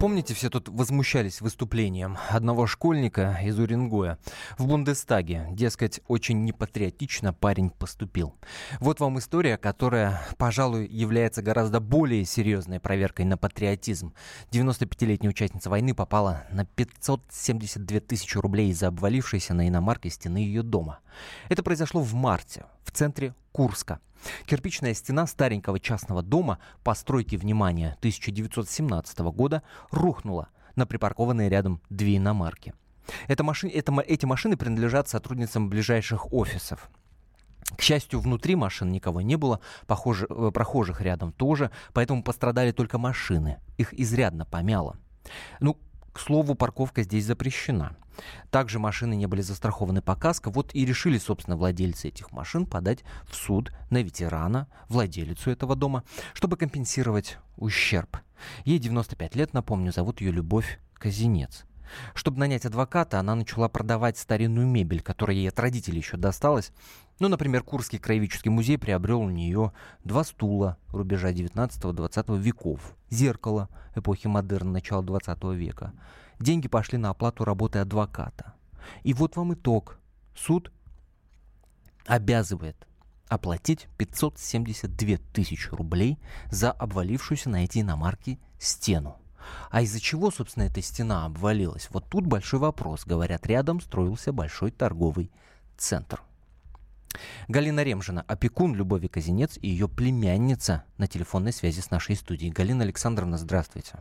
Помните, все тут возмущались выступлением одного школьника из Уренгоя в Бундестаге. Дескать, очень непатриотично парень поступил. Вот вам история, которая, пожалуй, является гораздо более серьезной проверкой на патриотизм. 95-летняя участница войны попала на 572 тысячи рублей из-за обвалившейся на иномарке стены ее дома. Это произошло в марте в центре Курска. Кирпичная стена старенького частного дома постройки, внимания 1917 года рухнула на припаркованные рядом две иномарки. Это машин, это, эти машины принадлежат сотрудницам ближайших офисов. К счастью, внутри машин никого не было, похоже, э, прохожих рядом тоже, поэтому пострадали только машины. Их изрядно помяло. Ну, к слову, парковка здесь запрещена. Также машины не были застрахованы по каско. Вот и решили, собственно, владельцы этих машин подать в суд на ветерана, владелицу этого дома, чтобы компенсировать ущерб. Ей 95 лет, напомню, зовут ее Любовь Казинец. Чтобы нанять адвоката, она начала продавать старинную мебель, которая ей от родителей еще досталась. Ну, например, Курский краеведческий музей приобрел у нее два стула рубежа 19-20 веков, зеркало эпохи модерна начала 20 века. Деньги пошли на оплату работы адвоката. И вот вам итог. Суд обязывает оплатить 572 тысячи рублей за обвалившуюся на эти иномарки стену. А из-за чего, собственно, эта стена обвалилась? Вот тут большой вопрос. Говорят, рядом строился большой торговый центр. Галина Ремжина, опекун Любови Казинец и ее племянница на телефонной связи с нашей студией. Галина Александровна, здравствуйте.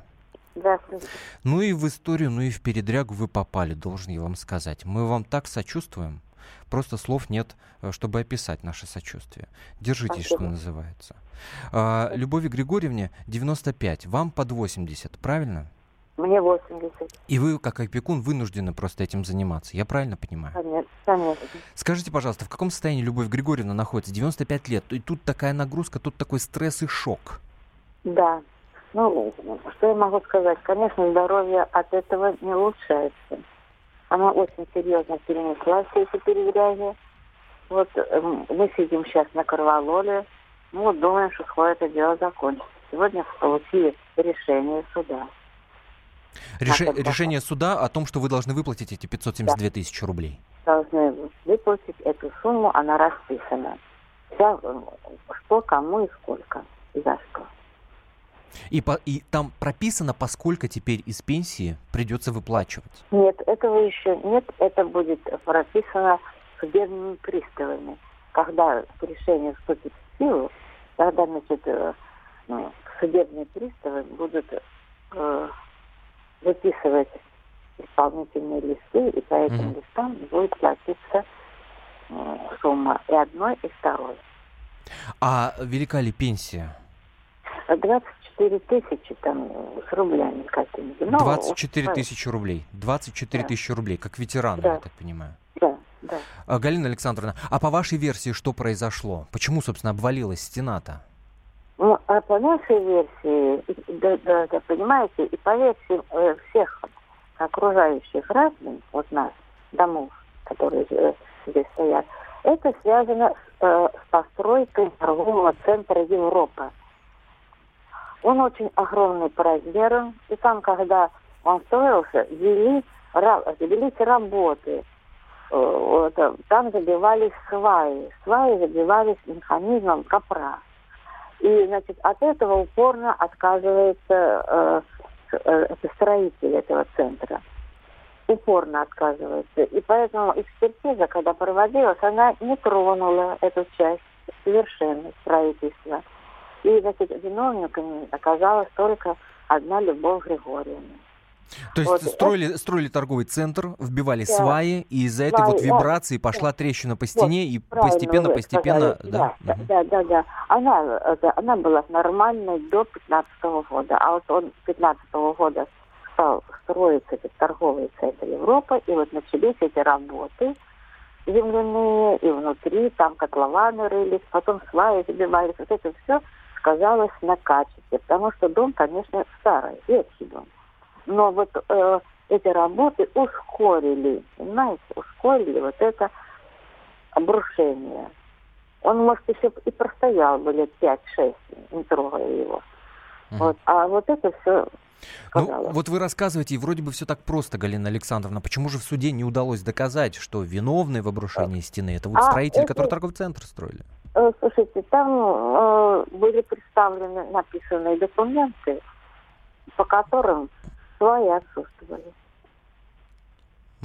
Здравствуйте. Ну и в историю, ну и в передрягу вы попали, должен я вам сказать. Мы вам так сочувствуем. Просто слов нет, э, чтобы описать наше сочувствие. Держитесь, Спасибо. что называется. А, Любови Григорьевне 95, вам под 80, правильно? Мне 80. И вы, как опекун, вынуждены просто этим заниматься. Я правильно понимаю? Конечно, конечно. Скажите, пожалуйста, в каком состоянии Любовь Григорьевна находится? 95 лет. И тут такая нагрузка, тут такой стресс и шок. Да. Ну, что я могу сказать? Конечно, здоровье от этого не улучшается. Она очень серьезно перенесла все эти передряги. Вот эм, мы сидим сейчас на Карвалоле. Ну, вот думаем, что скоро это дело закончится. Сегодня получили решение суда. Реш... Решение суда о том, что вы должны выплатить эти 572 да. тысячи рублей. Должны выплатить эту сумму, она расписана. Вся, э, что, кому и сколько, и за что. И, по, и там прописано, поскольку теперь из пенсии придется выплачивать? Нет, этого еще нет. Это будет прописано судебными приставами. Когда решение вступит в силу, тогда, значит, э, ну, судебные приставы будут э, выписывать исполнительные листы, и по этим mm-hmm. листам будет платиться э, сумма и одной, и второй. А велика ли пенсия? 24 тысячи там с рублями какими-то. 24 ну, тысячи рублей. 24 да. тысячи рублей, как ветеран, да. я так понимаю. Да, да. А, Галина Александровна, а по вашей версии что произошло? Почему, собственно, обвалилась стена-то? Ну, а по нашей версии, да, да, да, понимаете, и по версии э, всех окружающих граждан, вот нас, домов, которые э, здесь стоят, это связано с, э, с постройкой торгового центра Европа. Он очень огромный по размерам, и там, когда он строился, вели, велись работы. Вот, там забивались сваи. Сваи забивались механизмом капра. И, значит, от этого упорно отказывается э, э, строитель этого центра. Упорно отказывается. И поэтому экспертиза, когда проводилась, она не тронула эту часть совершенно строительства. И, значит, виновниками оказалась только одна Любовь Григорьевна. То есть вот. строили, строили торговый центр, вбивали да. сваи, и из-за этой вот вибрации да. пошла трещина по стене, вот, и постепенно, постепенно... Да, да, да, да, да. Она, она была нормальной до 15 -го года, а вот он 15 -го года стал строиться этот торговый центр Европы, и вот начались эти работы земляные, и внутри там котлованы рылись, потом сваи забивались, вот это все сказалось на качестве, потому что дом, конечно, старый, ветхий дом. Но вот э, эти работы ускорили, понимаете, ускорили вот это обрушение. Он, может, еще и простоял бы лет 5-6, не трогая его. Угу. Вот. А вот это все Ну, вот вы рассказываете, и вроде бы все так просто, Галина Александровна. Почему же в суде не удалось доказать, что виновный в обрушении стены это вот а строители, это... торговый центр строили? Э, слушайте, там э, были представлены написанные документы, по которым свои отсутствовали.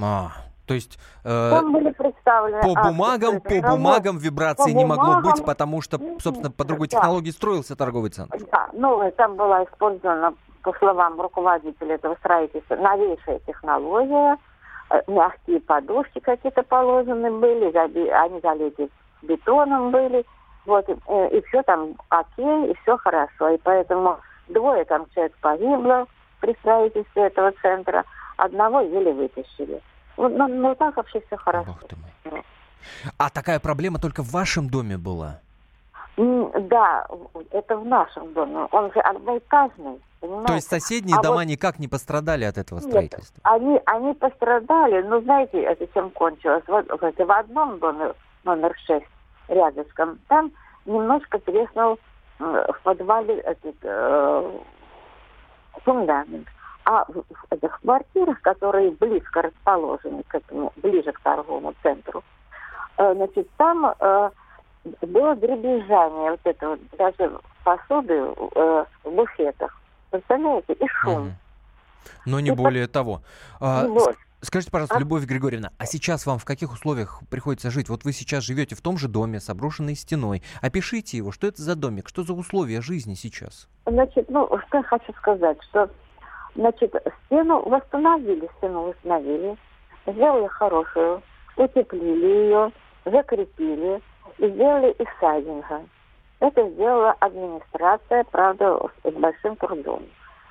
А, то есть э, были представлены по бумагам, по бумагам вибрации по не могло быть, потому что, собственно, по другой да. технологии строился торговый центр. Да, ну, там была использована, по словам руководителя этого строительства, новейшая технология, э, мягкие подушки какие-то положены были, они залиты бетоном были, вот, э, и все там окей, и все хорошо. И поэтому двое там человек погибло при строительстве этого центра, одного еле вытащили. Ну, ну, ну так вообще все хорошо. Бог ты мой. А такая проблема только в вашем доме была? Да, это в нашем доме. Он же одноэтажный. Понимаете? То есть соседние а дома вот... никак не пострадали от этого строительства? Нет, они, они пострадали, но знаете, это чем кончилось? Вот, в одном доме, номер 6, рядышком, там немножко треснул в подвале этот, э, фундамент. А в, в этих квартирах, которые близко расположены к этому, ближе к торговому центру, э, значит, там э, было дребезжание вот этого, даже посуды э, в буфетах. Представляете? И шум. Но не и более по... того. А, вот. Скажите, пожалуйста, а? Любовь Григорьевна, а сейчас вам в каких условиях приходится жить? Вот вы сейчас живете в том же доме с обрушенной стеной. Опишите его. Что это за домик? Что за условия жизни сейчас? Значит, ну, что я хочу сказать, что Значит, стену восстановили, стену восстановили, сделали хорошую, утеплили ее, закрепили и сделали из сайдинга. Это сделала администрация, правда, с большим трудом.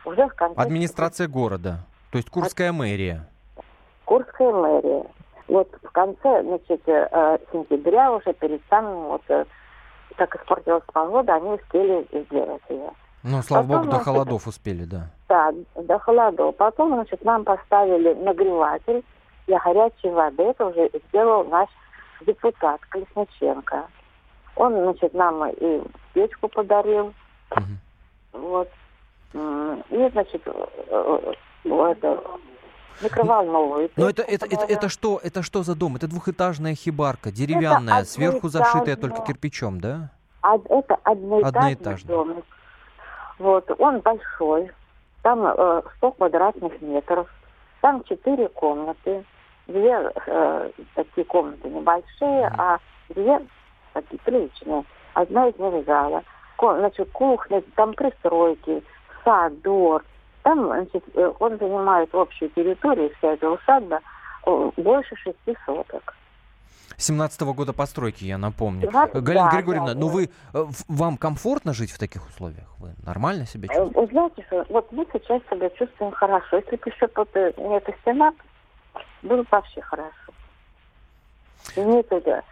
Уже в конце... Администрация города, то есть Курская От... мэрия. Курская мэрия. Вот в конце, значит, э, сентября, уже перед самым, вот, э, как испортилась погода, они успели сделать ее. Ну, слава Потом, богу, до значит, холодов успели, да. Да, до холодов. Потом, значит, нам поставили нагреватель для горячей воды. Это уже сделал наш депутат Колесниченко. Он, значит, нам и печку подарил. Угу. Вот. И, значит, э, э, микроволновую. Но это, это, это, это, что, это что за дом? Это двухэтажная хибарка, деревянная, сверху зашитая только кирпичом, да? Это одноэтажный, одноэтажный. дом. Вот, он большой, там э, 100 квадратных метров, там четыре комнаты, две э, такие комнаты небольшие, а две такие приличные. Одна из них зала. Ко, значит, кухня, там пристройки, сад, двор. Там, значит, э, он занимает общую территорию, вся эта усадьба, больше шести соток. 17 -го года постройки, я напомню. 20, Галина да, Григорьевна, да, ну вы, э, вам комфортно жить в таких условиях? Вы нормально себя э, чувствуете? Вы знаете, что вот мы сейчас себя чувствуем хорошо. Если бы еще не эта стена, было бы вообще хорошо.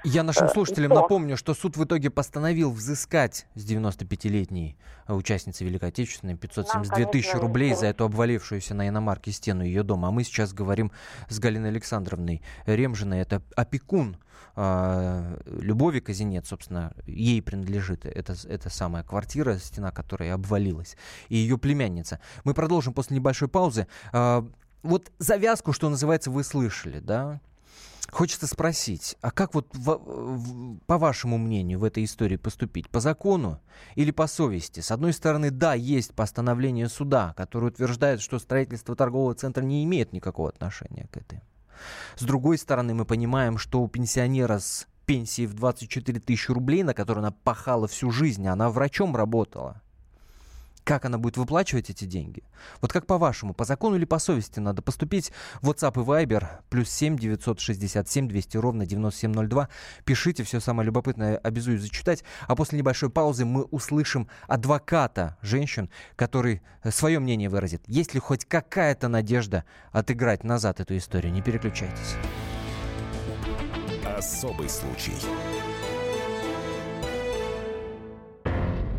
Я нашим слушателям напомню, что суд в итоге постановил взыскать с 95-летней участницы Великой Отечественной 572 тысячи рублей за эту обвалившуюся на иномарке стену ее дома. А мы сейчас говорим с Галиной Александровной Ремжиной. Это опекун э, Любови Казинец, собственно, ей принадлежит эта, эта самая квартира, стена которая обвалилась, и ее племянница. Мы продолжим после небольшой паузы. Э, вот завязку, что называется, вы слышали, да? Хочется спросить, а как вот в, в, по вашему мнению в этой истории поступить? По закону или по совести? С одной стороны, да, есть постановление суда, которое утверждает, что строительство торгового центра не имеет никакого отношения к этой с другой стороны, мы понимаем, что у пенсионера с пенсией в 24 тысячи рублей, на которую она пахала всю жизнь, она врачом работала. Как она будет выплачивать эти деньги? Вот как по-вашему, по закону или по совести надо поступить? WhatsApp и Viber, плюс 7 967 200 ровно 9702. Пишите, все самое любопытное обязуюсь зачитать. А после небольшой паузы мы услышим адвоката женщин, который э, свое мнение выразит. Есть ли хоть какая-то надежда отыграть назад эту историю? Не переключайтесь. Особый случай.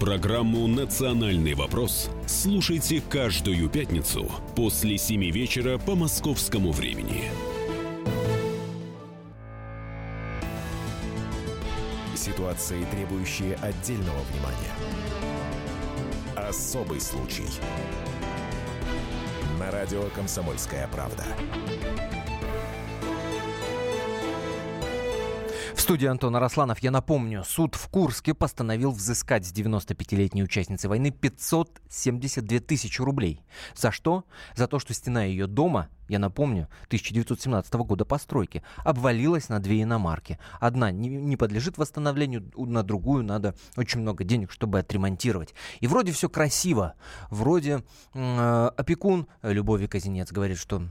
Программу «Национальный вопрос» слушайте каждую пятницу после 7 вечера по московскому времени. Ситуации, требующие отдельного внимания. Особый случай. На радио «Комсомольская правда». Студии Антона Росланов. Я напомню, суд в Курске постановил взыскать с 95-летней участницы войны 572 тысячи рублей. За что? За то, что стена ее дома, я напомню, 1917 года постройки, обвалилась на две иномарки. Одна не, не подлежит восстановлению, на другую надо очень много денег, чтобы отремонтировать. И вроде все красиво. Вроде э, опекун Любови Казинец говорит, что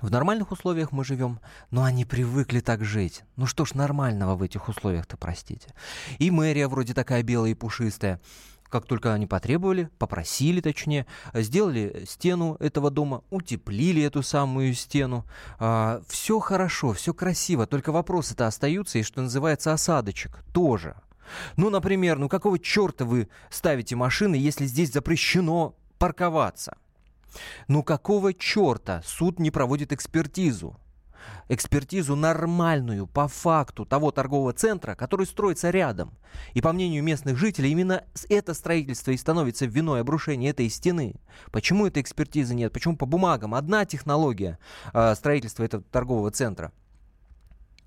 в нормальных условиях мы живем, но они привыкли так жить. Ну что ж нормального в этих условиях-то, простите. И мэрия вроде такая белая и пушистая. Как только они потребовали, попросили точнее, сделали стену этого дома, утеплили эту самую стену. А, все хорошо, все красиво, только вопросы-то остаются, и что называется осадочек тоже. Ну, например, ну какого черта вы ставите машины, если здесь запрещено парковаться? Ну какого черта суд не проводит экспертизу? экспертизу нормальную по факту того торгового центра, который строится рядом. И по мнению местных жителей, именно это строительство и становится виной обрушения этой стены. Почему этой экспертизы нет? Почему по бумагам одна технология э, строительства этого торгового центра?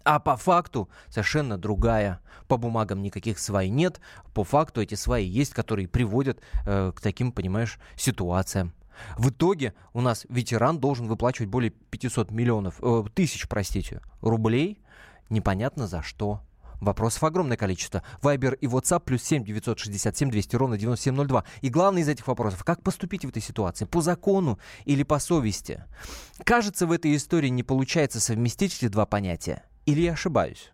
А по факту совершенно другая. По бумагам никаких свай нет, по факту эти сваи есть, которые приводят э, к таким, понимаешь, ситуациям. В итоге у нас ветеран должен выплачивать более 500 миллионов, э, тысяч, простите, рублей. Непонятно за что. Вопросов огромное количество. Вайбер и WhatsApp плюс 7 967 200 ровно 9702. И главный из этих вопросов, как поступить в этой ситуации? По закону или по совести? Кажется, в этой истории не получается совместить эти два понятия. Или я ошибаюсь?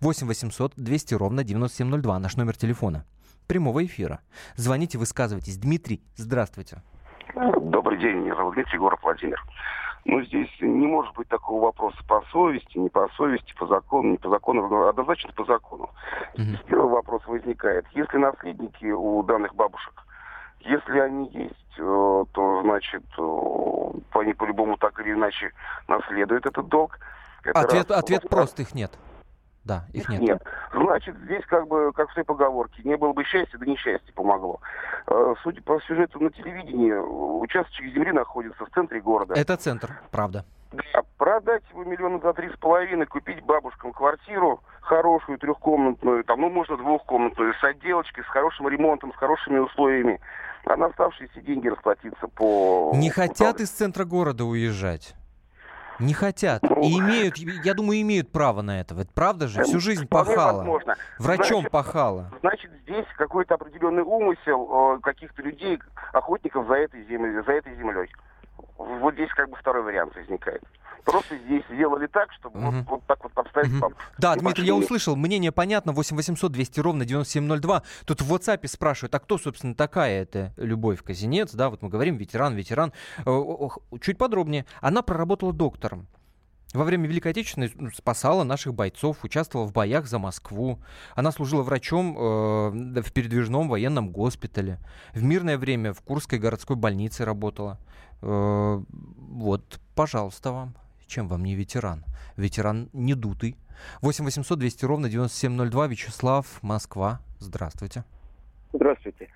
8 800 200 ровно 9702, наш номер телефона. Прямого эфира. Звоните, высказывайтесь. Дмитрий, здравствуйте. Добрый день, меня зовут Дмитрий Егоров Владимир. Ну, здесь не может быть такого вопроса по совести, не по совести, по закону, не по закону, однозначно по закону. Mm-hmm. Первый вопрос возникает. Если наследники у данных бабушек, если они есть, э, то, значит, э, они по-любому так или иначе наследуют этот долг. Это ответ, раз. ответ прост, их нет. Да, их нет. Нет. Значит, здесь как бы, как в той поговорке, не было бы счастья, да несчастье помогло. Э, судя по сюжету на телевидении, участок земли находится в центре города. Это центр, правда. Да, продать его миллиона за три с половиной, купить бабушкам квартиру хорошую, трехкомнатную, там, ну, можно двухкомнатную, с отделочкой, с хорошим ремонтом, с хорошими условиями. А на оставшиеся деньги расплатиться по... Не хотят из центра города уезжать? Не хотят. И имеют, я думаю, имеют право на это. Это правда же? Всю жизнь пахала. Возможно. Врачом значит, пахала. Значит, здесь какой-то определенный умысел э, каких-то людей, охотников за этой, землей, за этой землей. Вот здесь как бы второй вариант возникает. Просто здесь сделали так, чтобы угу. вот, вот так вот обставить угу. Да, Дмитрий, я услышал, мнение понятно, 8 800 200 ровно 9702. Тут в WhatsApp спрашивают, а кто, собственно, такая эта Любовь Казинец, да, вот мы говорим, ветеран, ветеран. Э, чуть подробнее. Она проработала доктором. Во время Великой Отечественной ну, спасала наших бойцов, участвовала в боях за Москву. Она служила врачом э, в передвижном военном госпитале. В мирное время в Курской городской больнице работала. Э, вот, пожалуйста вам чем вам не ветеран? Ветеран не дутый. 8 800 200 ровно 9702. Вячеслав, Москва. Здравствуйте. Здравствуйте.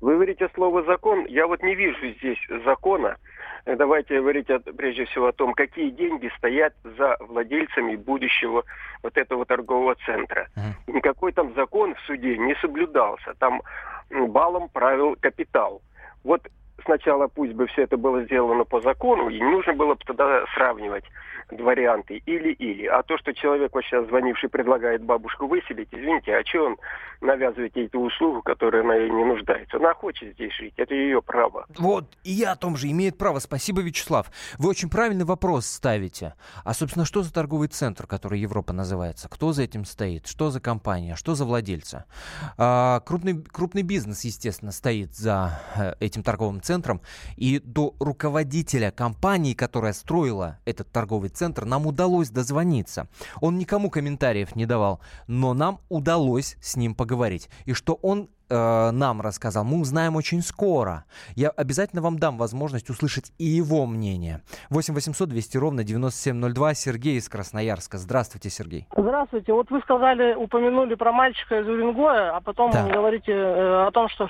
Вы говорите слово «закон». Я вот не вижу здесь закона. Давайте говорить о, прежде всего о том, какие деньги стоят за владельцами будущего вот этого торгового центра. Никакой там закон в суде не соблюдался. Там балом правил капитал. Вот сначала пусть бы все это было сделано по закону, и не нужно было бы тогда сравнивать варианты или-или. А то, что человек вот сейчас звонивший предлагает бабушку выселить, извините, а что он навязывает ей эту услугу, которая она ей не нуждается? Она хочет здесь жить, это ее право. Вот, и я о том же, имеет право. Спасибо, Вячеслав. Вы очень правильный вопрос ставите. А, собственно, что за торговый центр, который Европа называется? Кто за этим стоит? Что за компания? Что за владельца? А, крупный, крупный бизнес, естественно, стоит за э, этим торговым центром. И до руководителя компании, которая строила этот торговый центр, нам удалось дозвониться. Он никому комментариев не давал, но нам удалось с ним поговорить. И что он э, нам рассказал, мы узнаем очень скоро. Я обязательно вам дам возможность услышать и его мнение. 8 800 200 ровно 9702. Сергей из Красноярска. Здравствуйте, Сергей. Здравствуйте. Вот вы сказали, упомянули про мальчика из Уренгоя, а потом да. говорите э, о том, что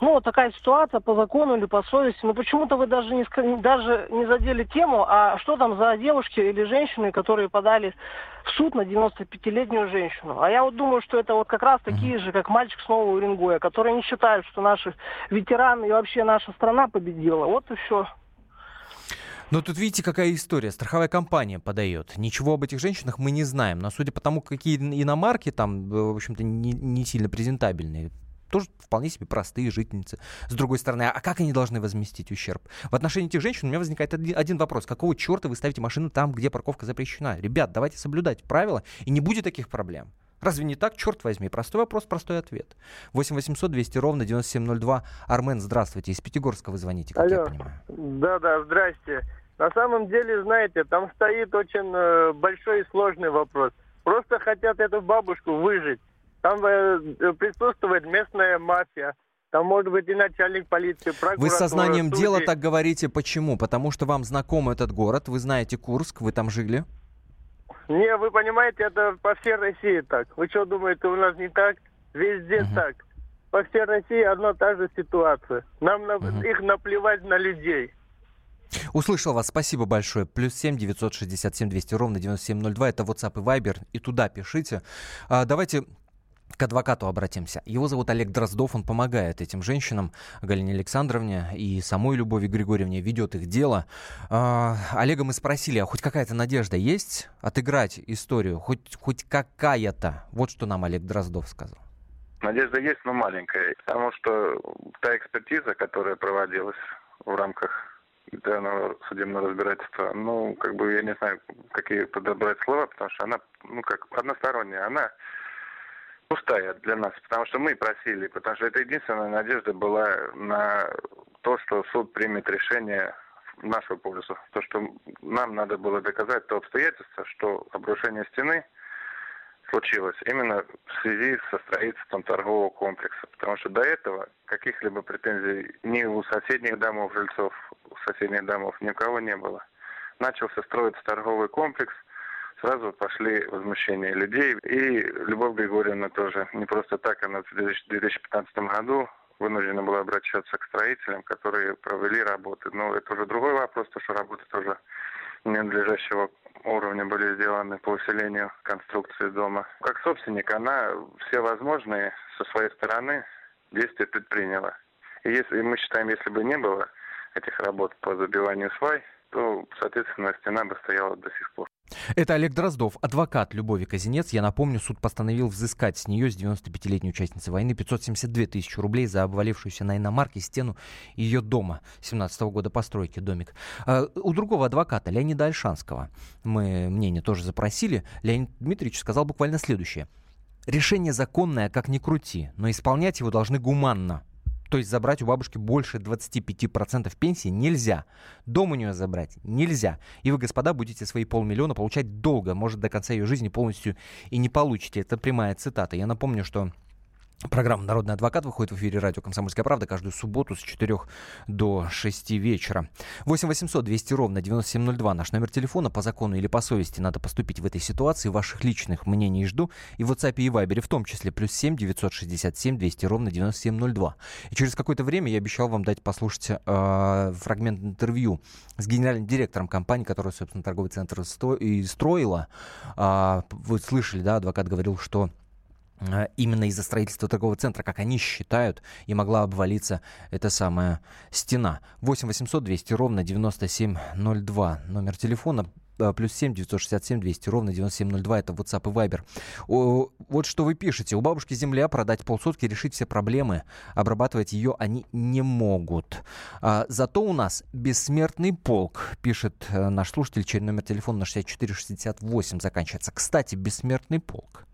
ну, вот такая ситуация по закону или по совести. Но почему-то вы даже не, даже не задели тему, а что там за девушки или женщины, которые подали в суд на 95-летнюю женщину. А я вот думаю, что это вот как раз такие же, как мальчик с Нового Уренгоя, которые не считают, что наши ветераны и вообще наша страна победила. Вот и все. Но тут видите, какая история. Страховая компания подает. Ничего об этих женщинах мы не знаем. Но судя по тому, какие иномарки там, в общем-то, не, не сильно презентабельные, тоже вполне себе простые жительницы. С другой стороны, а как они должны возместить ущерб? В отношении этих женщин у меня возникает один, один вопрос. Какого черта вы ставите машину там, где парковка запрещена? Ребят, давайте соблюдать правила, и не будет таких проблем. Разве не так? Черт возьми. Простой вопрос, простой ответ. 8 800 200 ровно 9702. Армен, здравствуйте. Из Пятигорска вы звоните, как Алло. я понимаю. Да-да, здрасте. На самом деле, знаете, там стоит очень э, большой и сложный вопрос. Просто хотят эту бабушку выжить. Там э, присутствует местная мафия. Там может быть и начальник полиции, Вы сознанием судьи. дела так говорите. Почему? Потому что вам знаком этот город, вы знаете Курск, вы там жили? Не, вы понимаете, это по всей России так. Вы что думаете, у нас не так? Везде угу. так. По всей России одна та же ситуация. Нам на, угу. их наплевать на людей. Услышал вас, спасибо большое. Плюс семь девятьсот шестьдесят семь двести ровно девяносто семь ноль два. Это WhatsApp и Viber. И туда пишите. А, давайте к адвокату обратимся. Его зовут Олег Дроздов, он помогает этим женщинам, Галине Александровне и самой Любови Григорьевне, ведет их дело. А, Олега мы спросили, а хоть какая-то надежда есть отыграть историю, хоть, хоть какая-то? Вот что нам Олег Дроздов сказал. Надежда есть, но маленькая, потому что та экспертиза, которая проводилась в рамках данного судебного разбирательства, ну, как бы, я не знаю, какие подобрать слова, потому что она, ну, как односторонняя, она пустая для нас, потому что мы просили, потому что это единственная надежда была на то, что суд примет решение в нашу пользу. То, что нам надо было доказать то обстоятельство, что обрушение стены случилось именно в связи со строительством торгового комплекса. Потому что до этого каких-либо претензий ни у соседних домов жильцов, у соседних домов ни у кого не было. Начался строиться торговый комплекс – сразу пошли возмущения людей. И Любовь Григорьевна тоже не просто так, она в 2015 году вынуждена была обращаться к строителям, которые провели работы. Но это уже другой вопрос, то что работы тоже ненадлежащего уровня были сделаны по усилению конструкции дома. Как собственник, она все возможные со своей стороны действия предприняла. И если мы считаем, если бы не было этих работ по забиванию свай, то, соответственно, стена бы стояла до сих пор. Это Олег Дроздов, адвокат Любови Казинец. Я напомню, суд постановил взыскать с нее, с 95-летней участницы войны, 572 тысячи рублей за обвалившуюся на иномарке стену ее дома 17 -го года постройки, домик. А, у другого адвоката, Леонида Альшанского, мы мнение тоже запросили. Леонид Дмитриевич сказал буквально следующее. Решение законное, как ни крути, но исполнять его должны гуманно. То есть забрать у бабушки больше 25% пенсии нельзя. Дом у нее забрать нельзя. И вы, господа, будете свои полмиллиона получать долго. Может, до конца ее жизни полностью и не получите. Это прямая цитата. Я напомню, что Программа «Народный адвокат» выходит в эфире радио «Комсомольская правда» каждую субботу с 4 до 6 вечера. 8 800 200 ровно 9702 наш номер телефона. По закону или по совести надо поступить в этой ситуации. Ваших личных мнений жду. И в WhatsApp и Viber в том числе. Плюс 7 967 200 ровно 9702. И через какое-то время я обещал вам дать послушать э, фрагмент интервью с генеральным директором компании, которая, собственно, торговый центр сто- и строила. Э, вы слышали, да, адвокат говорил, что именно из-за строительства торгового центра, как они считают, и могла обвалиться эта самая стена. 8 800 200 ровно 9702. Номер телефона э, плюс 7 967 200 ровно 9702. Это WhatsApp и Viber. О, вот что вы пишете. У бабушки земля, продать полсотки, решить все проблемы. Обрабатывать ее они не могут. А, зато у нас бессмертный полк, пишет э, наш слушатель, чей номер телефона на 6468 заканчивается. Кстати, бессмертный полк.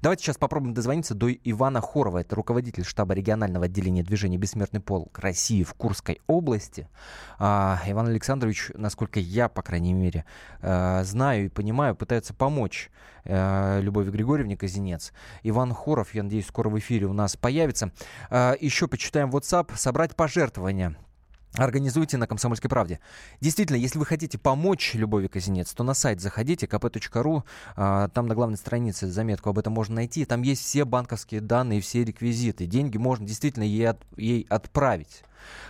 Давайте сейчас попробуем дозвониться до Ивана Хорова. Это руководитель штаба регионального отделения движения «Бессмертный полк России» в Курской области. А, Иван Александрович, насколько я, по крайней мере, а, знаю и понимаю, пытается помочь а, Любови Григорьевне Казинец. Иван Хоров, я надеюсь, скоро в эфире у нас появится. А, еще почитаем WhatsApp. Собрать пожертвования Организуйте на «Комсомольской правде». Действительно, если вы хотите помочь Любови Казинец, то на сайт заходите, kp.ru, а, там на главной странице заметку об этом можно найти. Там есть все банковские данные, все реквизиты. Деньги можно действительно ей, от, ей отправить.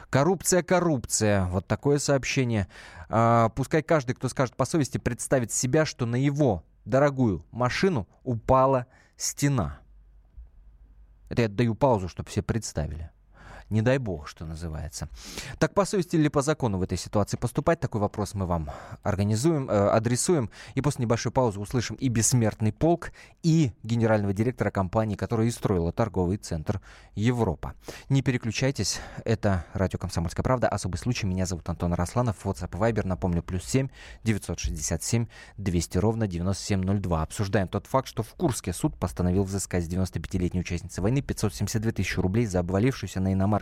Коррупция, коррупция. Вот такое сообщение. А, пускай каждый, кто скажет по совести, представит себя, что на его дорогую машину упала стена. Это я даю паузу, чтобы все представили. Не дай бог, что называется. Так по совести или по закону в этой ситуации поступать? Такой вопрос мы вам организуем, э, адресуем. И после небольшой паузы услышим и бессмертный полк, и генерального директора компании, которая и строила торговый центр Европа. Не переключайтесь. Это радио «Комсомольская правда». Особый случай. Меня зовут Антон Росланов. WhatsApp и Viber, напомню, плюс 7 967 200 ровно 9702. Обсуждаем тот факт, что в Курске суд постановил взыскать с 95-летней участницы войны 572 тысячи рублей за обвалившуюся на иномарке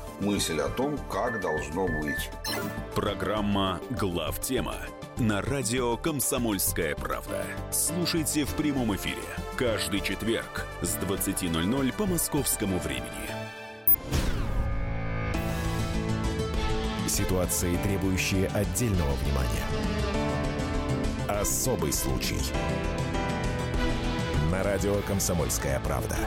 мысль о том, как должно быть. Программа «Глав тема» на радио «Комсомольская правда». Слушайте в прямом эфире каждый четверг с 20.00 по московскому времени. Ситуации, требующие отдельного внимания. Особый случай. На радио «Комсомольская правда».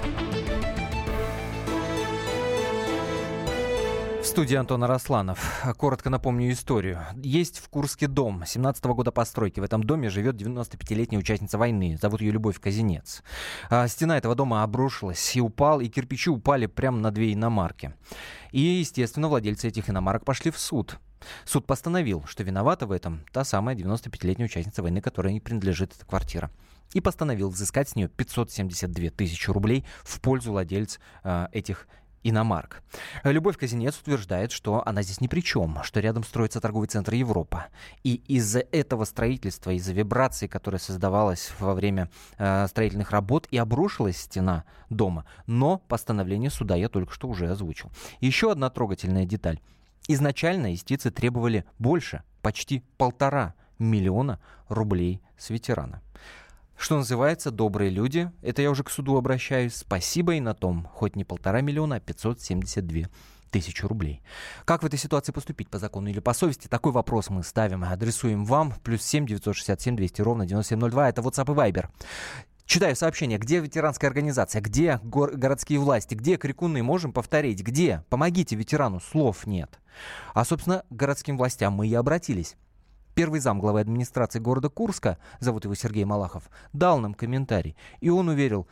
В студии Антона Росланов. Коротко напомню историю. Есть в Курске дом 17 -го года постройки. В этом доме живет 95-летняя участница войны. Зовут ее Любовь Казинец. А стена этого дома обрушилась и упал, и кирпичи упали прямо на две иномарки. И, естественно, владельцы этих иномарок пошли в суд. Суд постановил, что виновата в этом та самая 95-летняя участница войны, которой не принадлежит эта квартира. И постановил взыскать с нее 572 тысячи рублей в пользу владельца э, этих иномарк. Любовь Казинец утверждает, что она здесь ни при чем, что рядом строится торговый центр Европа. И из-за этого строительства, из-за вибрации, которая создавалась во время э, строительных работ, и обрушилась стена дома. Но постановление суда я только что уже озвучил. Еще одна трогательная деталь. Изначально истицы требовали больше, почти полтора миллиона рублей с ветерана. Что называется, добрые люди, это я уже к суду обращаюсь, спасибо и на том, хоть не полтора миллиона, а 572 тысячи рублей. Как в этой ситуации поступить по закону или по совести? Такой вопрос мы ставим адресуем вам. Плюс 7 967 200 ровно 9702. Это WhatsApp и Viber. Читаю сообщение. Где ветеранская организация? Где гор- городские власти? Где крикуны? Можем повторить? Где? Помогите ветерану. Слов нет. А, собственно, к городским властям мы и обратились. Первый зам главы администрации города Курска, зовут его Сергей Малахов, дал нам комментарий. И он уверил,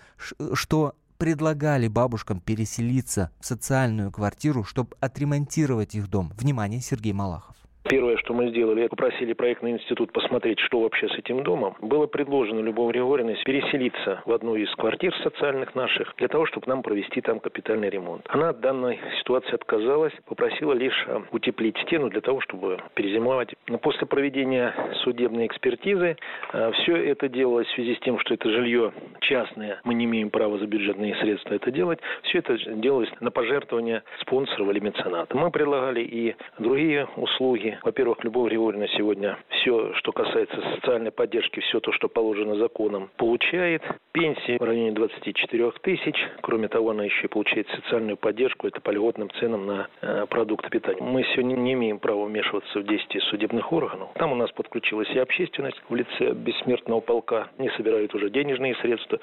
что предлагали бабушкам переселиться в социальную квартиру, чтобы отремонтировать их дом. Внимание, Сергей Малахов. Первое, что мы сделали, попросили проектный институт посмотреть, что вообще с этим домом. Было предложено Любовь Григорьевной переселиться в одну из квартир социальных наших, для того, чтобы нам провести там капитальный ремонт. Она от данной ситуации отказалась, попросила лишь а, утеплить стену для того, чтобы перезимовать. Но после проведения судебной экспертизы а, все это делалось в связи с тем, что это жилье частное, мы не имеем права за бюджетные средства это делать. Все это делалось на пожертвование спонсоров или мецената. Мы предлагали и другие услуги, И, во-первых, Любовь Григорьевна сегодня все, что касается социальной поддержки, все то, что положено законом, получает. Пенсии в районе 24 тысяч. Кроме того, она еще получает социальную поддержку. Это по льготным ценам на э, продукты питания. Мы сегодня не имеем права вмешиваться в действия судебных органов. Там у нас подключилась и общественность в лице бессмертного полка. Не собирают уже денежные средства.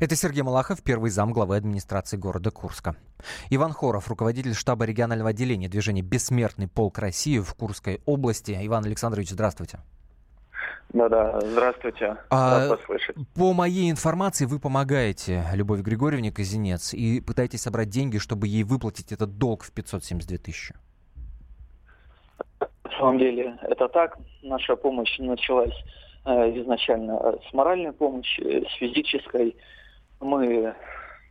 Это Сергей Малахов, первый зам главы администрации города Курска. Иван Хоров, руководитель штаба регионального отделения движения «Бессмертный полк России» в Курской области. Иван Александрович, здравствуйте. Да-да, здравствуйте. А, Рад послышать. По моей информации, вы помогаете Любови Григорьевне Казинец и пытаетесь собрать деньги, чтобы ей выплатить этот долг в 572 тысячи. На самом деле это так. Наша помощь началась изначально с моральной помощи, с физической. Мы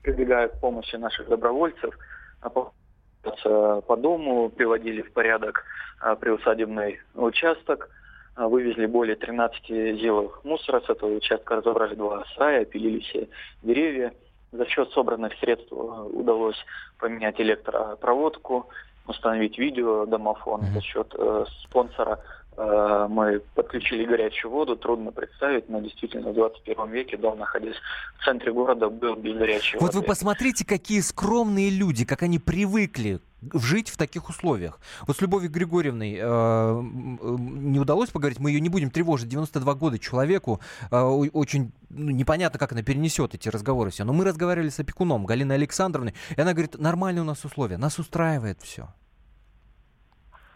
прибегаем к помощи наших добровольцев, а по дому, приводили в порядок э, приусадебный участок, э, вывезли более 13 зилов мусора с этого участка, разобрали два сарая, пилили все деревья. За счет собранных средств удалось поменять электропроводку, установить видео, домофон mm-hmm. за счет э, спонсора. Э, мы подключили горячую воду, трудно представить, но действительно в 21 веке дом, находясь в центре города, был без горячей вот воды. Вот вы посмотрите, какие скромные люди, как они привыкли жить в таких условиях. Вот с Любовью Григорьевной э, не удалось поговорить, мы ее не будем тревожить. 92 года человеку, э, очень ну, непонятно, как она перенесет эти разговоры все. Но мы разговаривали с опекуном Галиной Александровной, и она говорит, нормальные у нас условия, нас устраивает все.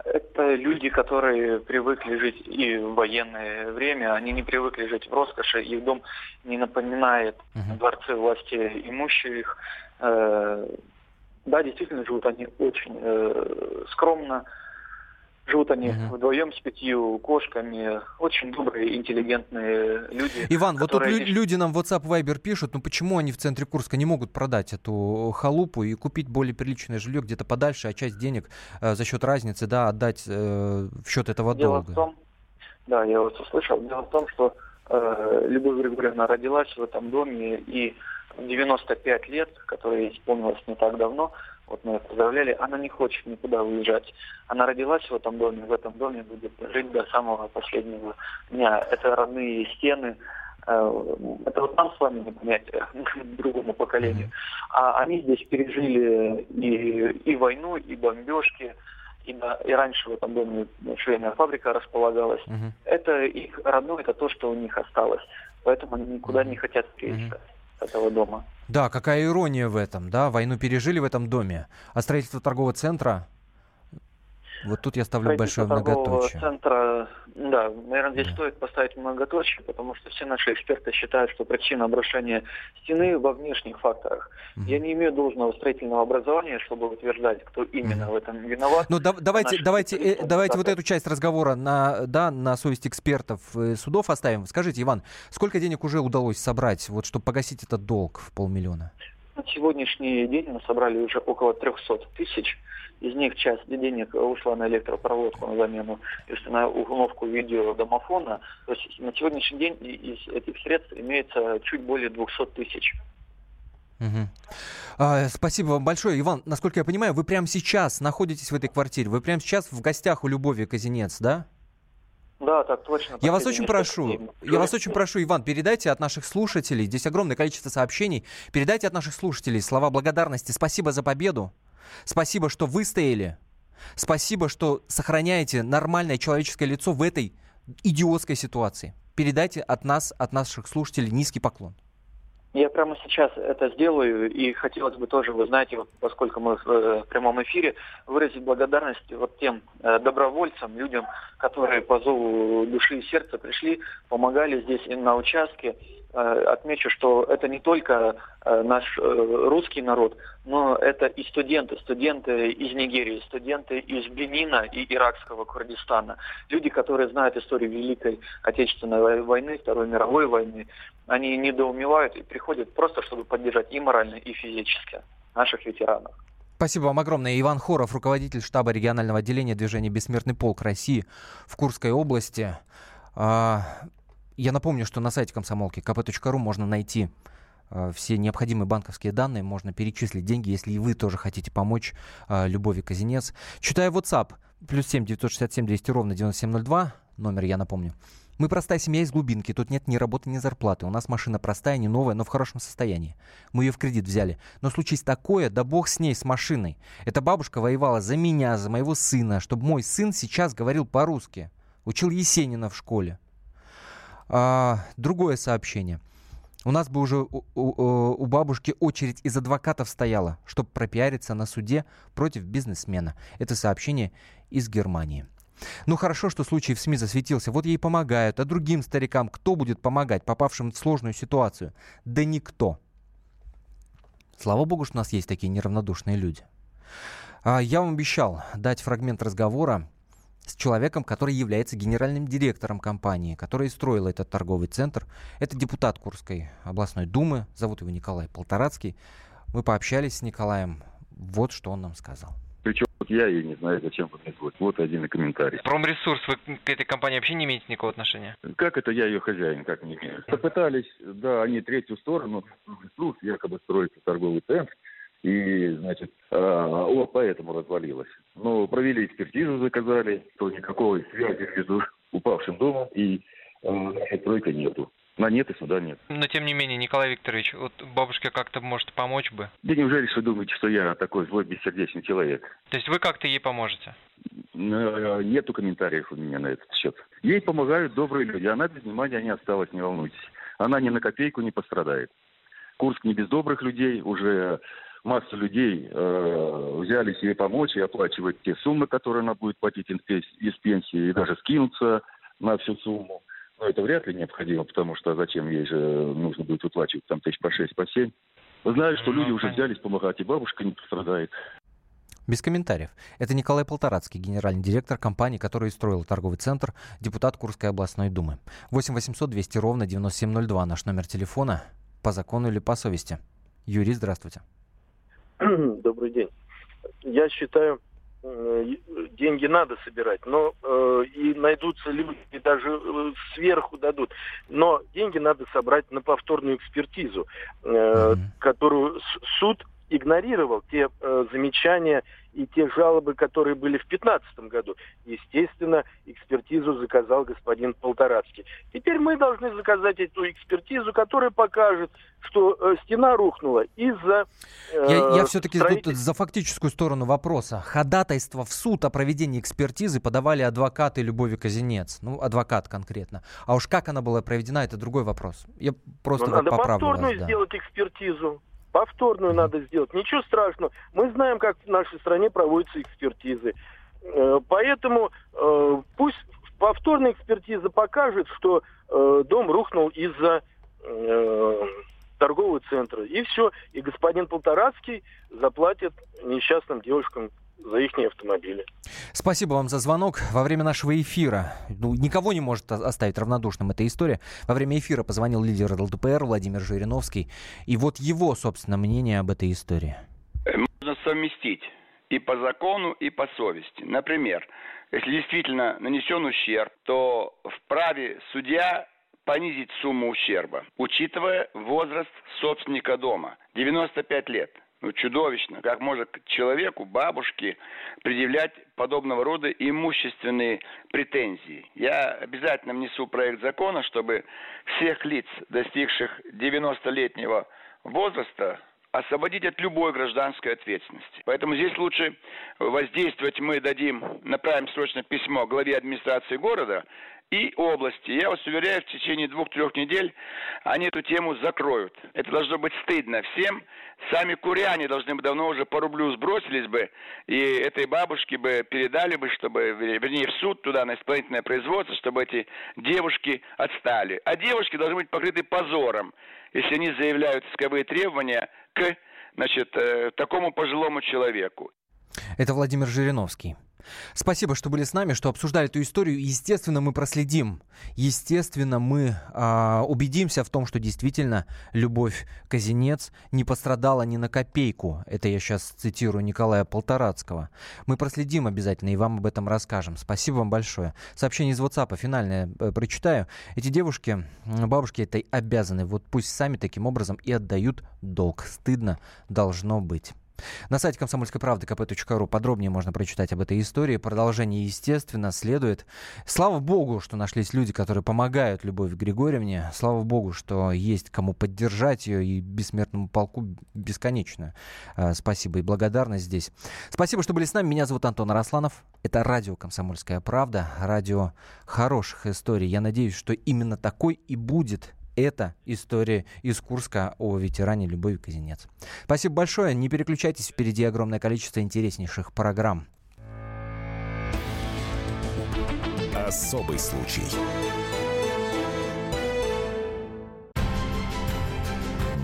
Это люди, которые привыкли жить и в военное время, они не привыкли жить в роскоши, их дом не напоминает uh-huh. дворцы власти имущих. Э, да, действительно, живут они очень э, скромно, Живут они угу. вдвоем с пятью кошками. Очень добрые, интеллигентные люди. Иван, вот тут лю- люди нам в WhatsApp Viber пишут, ну почему они в центре Курска не могут продать эту халупу и купить более приличное жилье где-то подальше, а часть денег э, за счет разницы, да, отдать э, в счет этого Дело долга? В том, да, я вас услышал. Дело в том, что э, Любовь Григорьевна родилась в этом доме и 95 лет, которое исполнилось не так давно, вот мы ее поздравляли, она не хочет никуда уезжать. Она родилась в этом доме, в этом доме будет жить до самого последнего дня. Это родные стены, э, это вот нам с вами не понять, э, другому поколению. А они здесь пережили и, и войну, и бомбежки, и, и раньше в этом доме швейная фабрика располагалась. Uh-huh. Это их родное, это то, что у них осталось. Поэтому они никуда uh-huh. не хотят переезжать. Uh-huh этого дома. Да, какая ирония в этом, да? Войну пережили в этом доме, а строительство торгового центра вот тут я ставлю большое многоточие. центра, да, наверное, здесь да. стоит поставить многоточие, потому что все наши эксперты считают, что причина обрушения стены во внешних факторах. Mm-hmm. Я не имею должного строительного образования, чтобы утверждать, кто именно mm-hmm. в этом виноват. Ну да, давайте, давайте, э, давайте вот эту часть разговора на, да, на совесть экспертов судов оставим. Скажите, Иван, сколько денег уже удалось собрать, вот, чтобы погасить этот долг в полмиллиона? На сегодняшний день мы собрали уже около 300 тысяч. Из них часть денег ушла на электропроводку, на замену, если на установку видеодомофона. То есть на сегодняшний день из этих средств имеется чуть более 200 тысяч. Угу. А, спасибо вам большое. Иван, насколько я понимаю, вы прямо сейчас находитесь в этой квартире. Вы прямо сейчас в гостях у Любови Казинец, да? Да, так точно. Я вас очень прошу, дней. я вас очень прошу, Иван, передайте от наших слушателей, здесь огромное количество сообщений, передайте от наших слушателей слова благодарности, спасибо за победу. Спасибо, что выстояли. Спасибо, что сохраняете нормальное человеческое лицо в этой идиотской ситуации. Передайте от нас, от наших слушателей низкий поклон. Я прямо сейчас это сделаю, и хотелось бы тоже, вы знаете, вот, поскольку мы в, э, прямом эфире, выразить благодарность вот тем э, добровольцам, людям, которые по зову души и сердца пришли, помогали здесь на участке, отмечу, что это не только э, наш э, русский народ, но это и студенты, студенты из Нигерии, студенты из Бенина и иракского Курдистана, люди, которые знают историю Великой Отечественной войны, Второй мировой войны, они недоумевают и приходят просто, чтобы поддержать и морально, и физически наших ветеранов. Спасибо вам огромное. Иван Хоров, руководитель штаба регионального отделения движения «Бессмертный полк России» в Курской области. Я напомню, что на сайте комсомолки kp.ru можно найти э, все необходимые банковские данные, можно перечислить деньги, если и вы тоже хотите помочь э, Любови Казинец. Читаю WhatsApp. Плюс 7 967 200 ровно 9702. Номер, я напомню. Мы простая семья из глубинки, тут нет ни работы, ни зарплаты. У нас машина простая, не новая, но в хорошем состоянии. Мы ее в кредит взяли. Но случись такое, да бог с ней, с машиной. Эта бабушка воевала за меня, за моего сына, чтобы мой сын сейчас говорил по-русски. Учил Есенина в школе. А, другое сообщение. У нас бы уже у, у, у бабушки очередь из адвокатов стояла, чтобы пропиариться на суде против бизнесмена. Это сообщение из Германии. Ну хорошо, что случай в СМИ засветился. Вот ей помогают. А другим старикам кто будет помогать, попавшим в сложную ситуацию? Да никто. Слава богу, что у нас есть такие неравнодушные люди. А, я вам обещал дать фрагмент разговора с человеком, который является генеральным директором компании, которая строила этот торговый центр. Это депутат Курской областной думы, зовут его Николай Полторацкий. Мы пообщались с Николаем. Вот что он нам сказал. Причем я и не знаю, зачем вы мне звать. Вот один комментарий. Промресурс, вы к этой компании вообще не имеете никакого отношения? Как это я ее хозяин, как не имею? Попытались, да, они третью сторону, Промресурс, якобы строится торговый центр, и, значит, а, о, поэтому развалилось. Но провели экспертизу, заказали, то никакой связи между упавшим домом и э, стройкой нету. На нет и сюда нет. Но тем не менее, Николай Викторович, вот бабушке как-то может помочь бы? Да неужели что думаете, что я такой злой бессердечный человек? То есть вы как-то ей поможете? Э, нету комментариев у меня на этот счет. Ей помогают добрые люди, она без внимания не осталась, не волнуйтесь. Она ни на копейку не пострадает. Курск не без добрых людей, уже масса людей э, взяли себе помочь и оплачивать те суммы, которые она будет платить из пенсии, и даже скинуться на всю сумму. Но это вряд ли необходимо, потому что зачем ей же нужно будет выплачивать там тысяч по шесть, по семь. Знаю, что ну, люди уже взялись помогать, и бабушка не пострадает. Без комментариев. Это Николай Полторацкий, генеральный директор компании, которая строила торговый центр, депутат Курской областной думы. 8 800 200 ровно 9702 наш номер телефона. По закону или по совести. Юрий, здравствуйте. Добрый день. Я считаю, э, деньги надо собирать, но э, и найдутся люди, и даже э, сверху дадут. Но деньги надо собрать на повторную экспертизу, э, mm-hmm. которую суд игнорировал те э, замечания и те жалобы, которые были в 2015 году. Естественно, экспертизу заказал господин Полторацкий. Теперь мы должны заказать эту экспертизу, которая покажет, что э, стена рухнула из-за... Э, я я все-таки строитель... за фактическую сторону вопроса. Ходатайство в суд о проведении экспертизы подавали адвокаты Любови Казинец. Ну, адвокат конкретно. А уж как она была проведена, это другой вопрос. Я просто Но вот надо поправлю повторную вас, да. сделать экспертизу. Повторную надо сделать. Ничего страшного. Мы знаем, как в нашей стране проводятся экспертизы. Э, поэтому э, пусть повторная экспертиза покажет, что э, дом рухнул из-за торгового центра. И все. И господин Полторацкий заплатит несчастным девушкам за их автомобили. Спасибо вам за звонок. Во время нашего эфира, ну, никого не может оставить равнодушным эта история, во время эфира позвонил лидер ЛДПР Владимир Жириновский. И вот его, собственно, мнение об этой истории. Можно совместить и по закону, и по совести. Например, если действительно нанесен ущерб, то вправе судья понизить сумму ущерба, учитывая возраст собственника дома. 95 лет – ну, чудовищно. Как может человеку, бабушке, предъявлять подобного рода имущественные претензии? Я обязательно внесу проект закона, чтобы всех лиц, достигших 90-летнего возраста, освободить от любой гражданской ответственности. Поэтому здесь лучше воздействовать мы дадим, направим срочно письмо главе администрации города и области. Я вас уверяю, в течение двух-трех недель они эту тему закроют. Это должно быть стыдно всем. Сами куряне должны бы давно уже по рублю сбросились бы, и этой бабушке бы передали бы, чтобы, вернее, в суд туда, на исполнительное производство, чтобы эти девушки отстали. А девушки должны быть покрыты позором, если они заявляют исковые требования к значит, э, такому пожилому человеку. Это Владимир Жириновский. Спасибо, что были с нами, что обсуждали эту историю. Естественно, мы проследим. Естественно, мы э, убедимся в том, что действительно Любовь Казинец не пострадала ни на копейку. Это я сейчас цитирую Николая Полторацкого. Мы проследим обязательно и вам об этом расскажем. Спасибо вам большое. Сообщение из WhatsApp финальное э, прочитаю. Эти девушки, бабушки этой обязаны. Вот пусть сами таким образом и отдают долг. Стыдно должно быть. На сайте комсомольской правды kp.ру подробнее можно прочитать об этой истории. Продолжение, естественно, следует. Слава богу, что нашлись люди, которые помогают Любови Григорьевне. Слава богу, что есть кому поддержать ее и бессмертному полку бесконечно. Э, спасибо и благодарность здесь. Спасибо, что были с нами. Меня зовут Антон Арасланов. Это радио «Комсомольская правда», радио хороших историй. Я надеюсь, что именно такой и будет это история из Курска о ветеране Любови Казинец. Спасибо большое. Не переключайтесь, впереди огромное количество интереснейших программ. Особый случай.